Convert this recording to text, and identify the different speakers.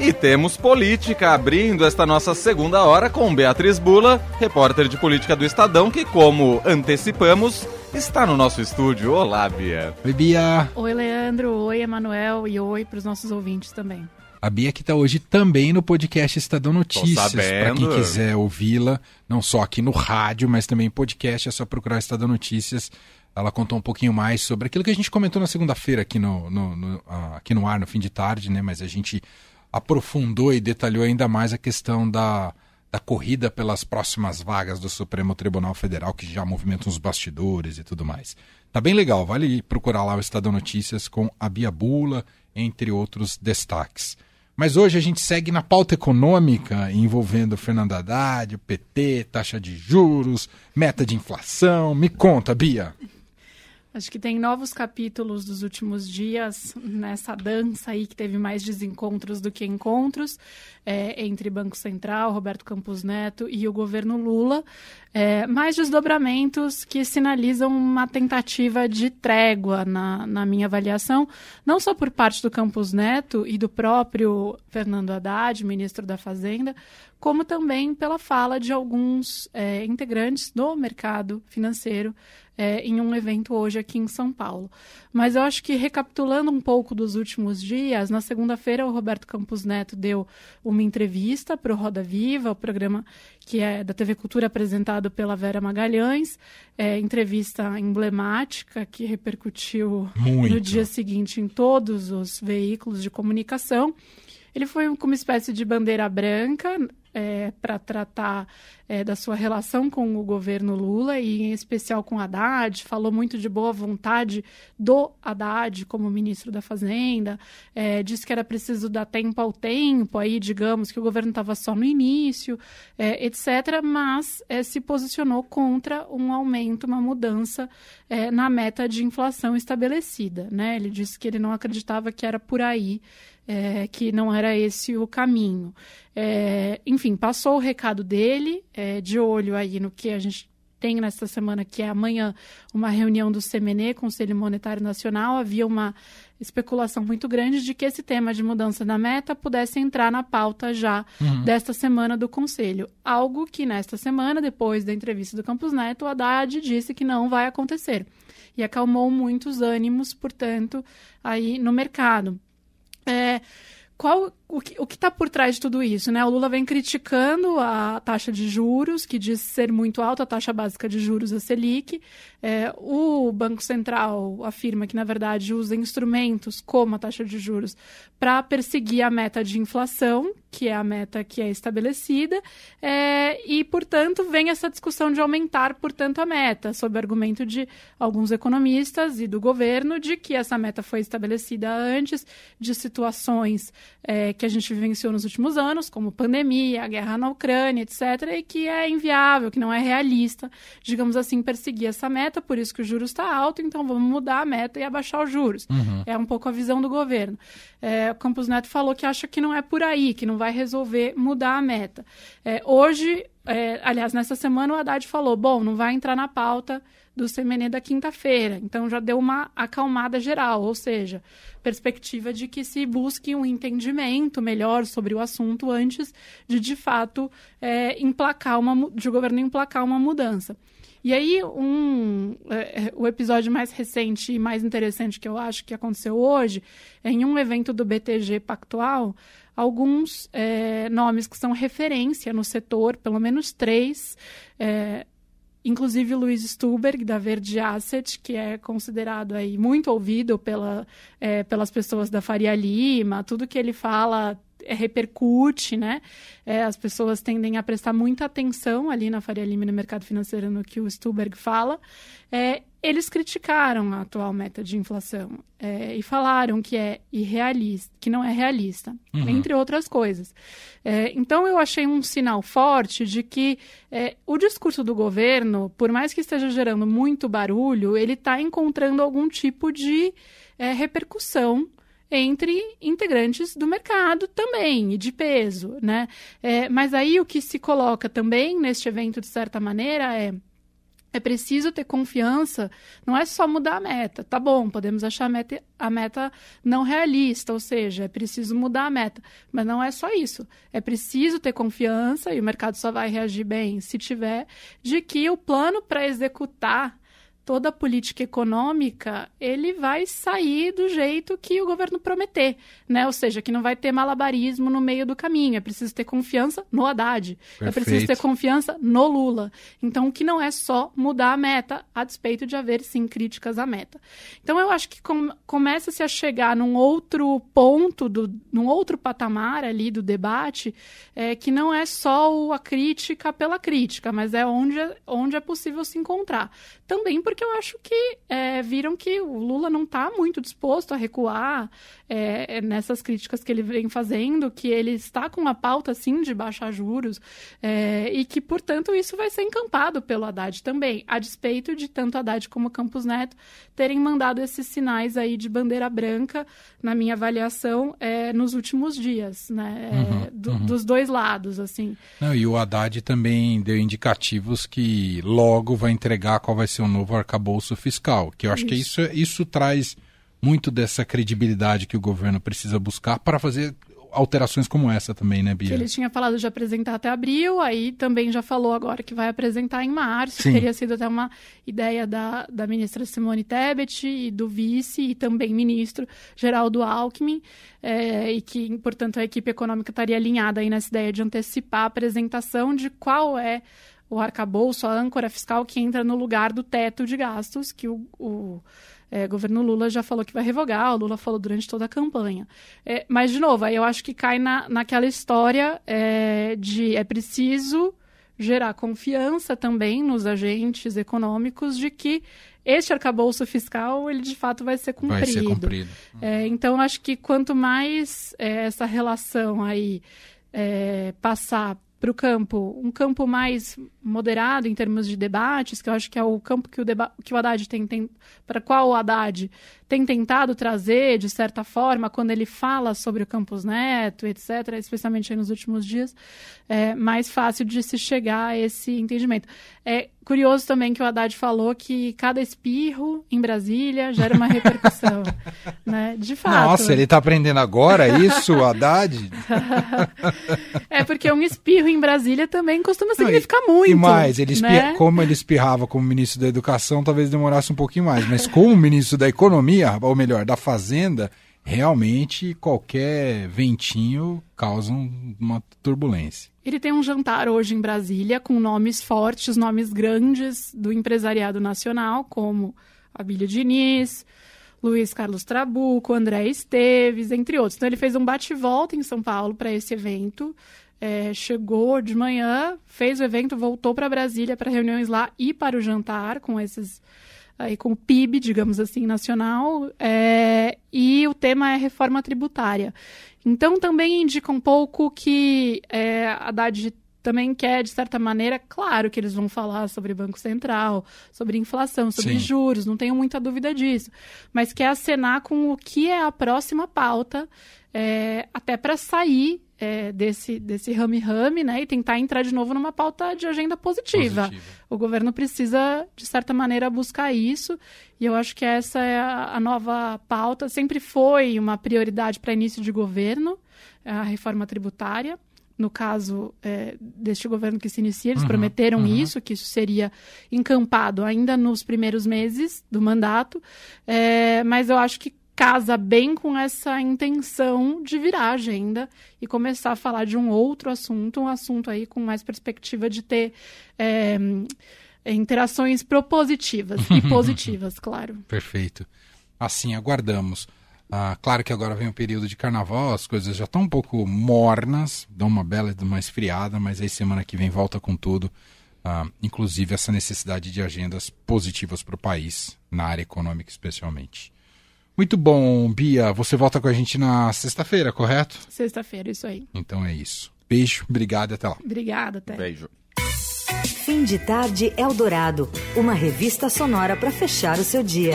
Speaker 1: E temos política abrindo esta nossa segunda hora com Beatriz Bula, repórter de política do Estadão, que, como antecipamos, está no nosso estúdio. Olá, Bia.
Speaker 2: Oi, Bia.
Speaker 3: Oi, Leandro. Oi, Emanuel. E oi para os nossos ouvintes também.
Speaker 2: A Bia que está hoje também no podcast Estadão Notícias. Para quem quiser ouvi-la, não só aqui no rádio, mas também em podcast, é só procurar Estadão Notícias. Ela contou um pouquinho mais sobre aquilo que a gente comentou na segunda-feira aqui no, no, no, aqui no ar, no fim de tarde, né? Mas a gente aprofundou e detalhou ainda mais a questão da, da corrida pelas próximas vagas do Supremo Tribunal Federal, que já movimenta os bastidores e tudo mais. Tá bem legal, vale procurar lá o Estadão Notícias com a Bia Bula, entre outros destaques. Mas hoje a gente segue na pauta econômica envolvendo Fernando Haddad, o PT, taxa de juros, meta de inflação. Me conta, Bia.
Speaker 3: Acho que tem novos capítulos dos últimos dias nessa dança aí que teve mais desencontros do que encontros é, entre Banco Central, Roberto Campos Neto e o governo Lula. É, mais desdobramentos que sinalizam uma tentativa de trégua, na, na minha avaliação, não só por parte do Campos Neto e do próprio Fernando Haddad, ministro da Fazenda, como também pela fala de alguns é, integrantes do mercado financeiro é, em um evento hoje aqui em São Paulo. Mas eu acho que, recapitulando um pouco dos últimos dias, na segunda-feira o Roberto Campos Neto deu uma entrevista para o Roda Viva, o programa que é da TV Cultura apresentado pela Vera Magalhães, é, entrevista emblemática que repercutiu
Speaker 2: Muito.
Speaker 3: no dia seguinte em todos os veículos de comunicação. Ele foi como uma espécie de bandeira branca é, para tratar é, da sua relação com o governo Lula e, em especial, com Haddad. Falou muito de boa vontade do Haddad como ministro da Fazenda. É, disse que era preciso dar tempo ao tempo, aí, digamos, que o governo estava só no início, é, etc. Mas é, se posicionou contra um aumento, uma mudança é, na meta de inflação estabelecida. Né? Ele disse que ele não acreditava que era por aí é, que não era esse o caminho. É, enfim, passou o recado dele, é, de olho aí no que a gente tem nesta semana, que é amanhã, uma reunião do CMN, Conselho Monetário Nacional. Havia uma especulação muito grande de que esse tema de mudança da meta pudesse entrar na pauta já uhum. desta semana do Conselho. Algo que nesta semana, depois da entrevista do Campos Neto, o Haddad disse que não vai acontecer. E acalmou muitos ânimos, portanto, aí no mercado. É, qual o que está por trás de tudo isso? Né? O Lula vem criticando a taxa de juros, que diz ser muito alta, a taxa básica de juros, a Selic. É, o Banco Central afirma que, na verdade, usa instrumentos como a taxa de juros para perseguir a meta de inflação, que é a meta que é estabelecida, é, e, portanto, vem essa discussão de aumentar, portanto, a meta, sob o argumento de alguns economistas e do governo de que essa meta foi estabelecida antes de situações é, que a gente vivenciou nos últimos anos, como pandemia, a guerra na Ucrânia, etc., e que é inviável, que não é realista, digamos assim, perseguir essa meta, por isso que o juros está alto, então vamos mudar a meta e abaixar os juros. Uhum. É um pouco a visão do governo. É, o Campos Neto falou que acha que não é por aí, que não vai resolver mudar a meta. É, hoje, é, aliás, nessa semana o Haddad falou, bom, não vai entrar na pauta do CMN da quinta-feira. Então já deu uma acalmada geral, ou seja, perspectiva de que se busque um entendimento melhor sobre o assunto antes de de fato é, emplacar uma de o governo emplacar uma mudança. E aí, um, é, é, o episódio mais recente e mais interessante que eu acho que aconteceu hoje em um evento do BTG Pactual, alguns é, nomes que são referência no setor, pelo menos três, é, inclusive Luiz Stuberg, da Verde Asset, que é considerado aí muito ouvido pela, é, pelas pessoas da Faria Lima, tudo que ele fala repercute, né? É, as pessoas tendem a prestar muita atenção ali na Faria Lima no mercado financeiro no que o Stuberg fala. É, eles criticaram a atual meta de inflação é, e falaram que é irrealista, que não é realista, uhum. entre outras coisas. É, então eu achei um sinal forte de que é, o discurso do governo, por mais que esteja gerando muito barulho, ele está encontrando algum tipo de é, repercussão entre integrantes do mercado também, e de peso, né? É, mas aí o que se coloca também neste evento, de certa maneira, é é preciso ter confiança, não é só mudar a meta. Tá bom, podemos achar a meta, a meta não realista, ou seja, é preciso mudar a meta. Mas não é só isso. É preciso ter confiança, e o mercado só vai reagir bem se tiver, de que o plano para executar toda a política econômica, ele vai sair do jeito que o governo prometer, né? Ou seja, que não vai ter malabarismo no meio do caminho. É preciso ter confiança no Haddad. Perfeito. É preciso ter confiança no Lula. Então, que não é só mudar a meta, a despeito de haver, sim, críticas à meta. Então, eu acho que com, começa-se a chegar num outro ponto, do, num outro patamar ali do debate, é, que não é só a crítica pela crítica, mas é onde, onde é possível se encontrar. Também porque eu acho que é, viram que o Lula não está muito disposto a recuar é, nessas críticas que ele vem fazendo, que ele está com uma pauta, sim, de baixar juros, é, e que, portanto, isso vai ser encampado pelo Haddad também, a despeito de tanto Haddad como Campos Neto terem mandado esses sinais aí de bandeira branca, na minha avaliação, é, nos últimos dias, né? É, uhum, do, uhum. Dos dois lados, assim.
Speaker 2: Não, e o Haddad também deu indicativos que logo vai entregar qual vai ser o novo arcabouço fiscal, que eu acho isso. que isso, isso traz muito dessa credibilidade que o governo precisa buscar para fazer alterações como essa também, né, Bia?
Speaker 3: Que ele tinha falado de apresentar até abril, aí também já falou agora que vai apresentar em março. Sim. Teria sido até uma ideia da, da ministra Simone Tebet e do vice e também ministro Geraldo Alckmin, é, e que, portanto, a equipe econômica estaria alinhada aí nessa ideia de antecipar a apresentação de qual é o arcabouço, a âncora fiscal que entra no lugar do teto de gastos que o, o é, governo Lula já falou que vai revogar, o Lula falou durante toda a campanha. É, mas, de novo, aí eu acho que cai na, naquela história é, de é preciso gerar confiança também nos agentes econômicos de que este arcabouço fiscal, ele de fato vai ser cumprido. Vai ser cumprido. É, então, acho que quanto mais é, essa relação aí é, passar para o campo, um campo mais moderado em termos de debates, que eu acho que é o campo que o, que o Haddad tem, tem para qual o Haddad tem tentado trazer, de certa forma, quando ele fala sobre o Campus Neto, etc., especialmente nos últimos dias, é mais fácil de se chegar a esse entendimento. É curioso também que o Haddad falou que cada espirro em Brasília gera uma repercussão. né? De fato.
Speaker 2: Nossa, ele está aprendendo agora isso, Haddad?
Speaker 3: é porque um espirro em Brasília também costuma significar Não, e, muito. E
Speaker 2: mais, ele né? como ele espirrava como ministro da Educação, talvez demorasse um pouquinho mais, mas como ministro da Economia, ou melhor, da Fazenda, realmente qualquer ventinho causa uma turbulência.
Speaker 3: Ele tem um jantar hoje em Brasília com nomes fortes, nomes grandes do empresariado nacional, como Abílio Diniz, Luiz Carlos Trabuco, André Esteves, entre outros. Então ele fez um bate-volta em São Paulo para esse evento. É, chegou de manhã, fez o evento, voltou para Brasília para reuniões lá e para o jantar com esses aí com o PIB, digamos assim, nacional, é, e o tema é reforma tributária. Então, também indica um pouco que é, a Haddad também quer, de certa maneira, claro que eles vão falar sobre Banco Central, sobre inflação, sobre Sim. juros, não tenho muita dúvida disso, mas quer acenar com o que é a próxima pauta, é, até para sair é, desse, desse rame-rame, né? E tentar entrar de novo numa pauta de agenda positiva. positiva. O governo precisa, de certa maneira, buscar isso. E eu acho que essa é a, a nova pauta. Sempre foi uma prioridade para início de governo, a reforma tributária. No caso é, deste governo que se inicia, eles uhum, prometeram uhum. isso, que isso seria encampado ainda nos primeiros meses do mandato. É, mas eu acho que casa bem com essa intenção de virar a agenda e começar a falar de um outro assunto, um assunto aí com mais perspectiva de ter é, interações propositivas e positivas, claro.
Speaker 2: Perfeito. Assim aguardamos. Ah, claro que agora vem o período de carnaval, as coisas já estão um pouco mornas, dão uma bela uma esfriada, mas aí semana que vem volta com tudo. Ah, inclusive essa necessidade de agendas positivas para o país, na área econômica especialmente. Muito bom, Bia. Você volta com a gente na sexta-feira, correto?
Speaker 3: Sexta-feira, isso aí.
Speaker 2: Então é isso. Beijo, obrigado e até lá.
Speaker 3: Obrigada, até.
Speaker 1: Beijo.
Speaker 4: Fim de tarde Eldorado, uma revista sonora para fechar o seu dia.